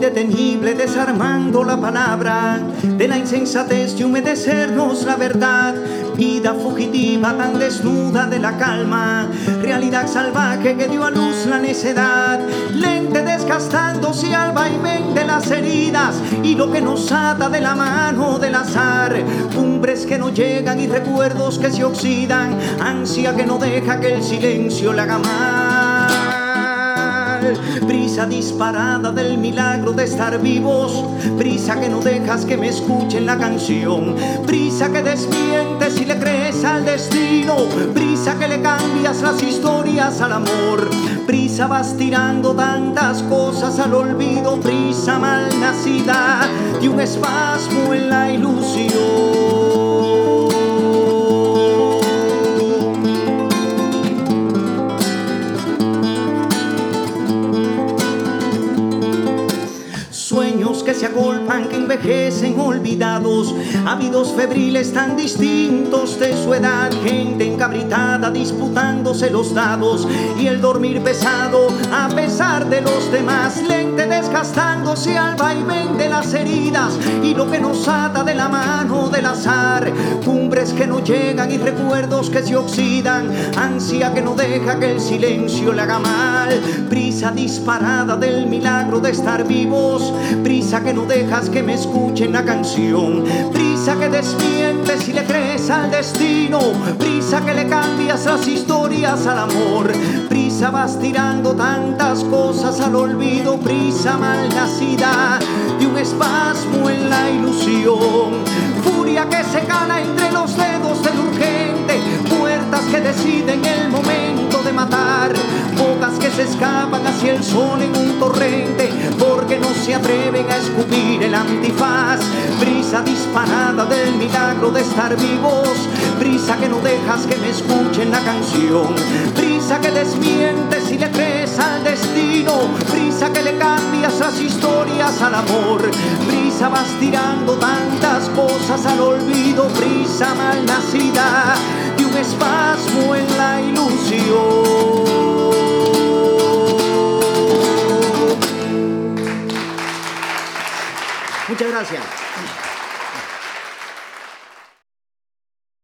indetenible desarmando la palabra de la insensatez de humedecernos la verdad. Vida fugitiva tan desnuda de la calma, realidad salvaje que dio a luz la necedad, lente desgastándose al vaivén de las heridas y lo que nos ata de la mano del azar, cumbres que no llegan y recuerdos que se oxidan, ansia que no deja que el silencio la haga mal brisa disparada del milagro de estar vivos, brisa que no dejas que me escuchen la canción, brisa que desmientes y le crees al destino, brisa que le cambias las historias al amor, brisa vas tirando tantas cosas al olvido, brisa mal nacida un espasmo en la que se agolpan, que envejecen olvidados, ávidos febriles tan distintos de su edad, gente encabritada disputándose los dados. Y el dormir pesado a pesar de los demás, lente desgastándose al vaivén de las heridas. Y lo que nos ata de la mano del azar, cumbres que no llegan y recuerdos que se oxidan, ansia que no deja que el silencio le haga mal, prisa disparada del milagro de estar vivos, prisa que no dejas que me escuchen la canción, prisa que desmientes y le crees al destino, prisa que le cambias las historias al amor, prisa vas tirando tantas cosas al olvido, prisa mal nacida de un espasmo en la ilusión, furia que se cala entre los dedos del urgente, puertas que deciden el momento de matar, bocas que se escapan hacia el sol en un torrente, porque no se atreven a escupir el antifaz, brisa disparada del milagro de estar vivos, brisa que no dejas que me escuchen la canción, brisa que desmientes y le crees al destino, brisa que le cambias las historias al amor, brisa vas tirando tantas cosas al olvido, brisa mal nacida de un espasmo en la ilusión. Muchas gracias.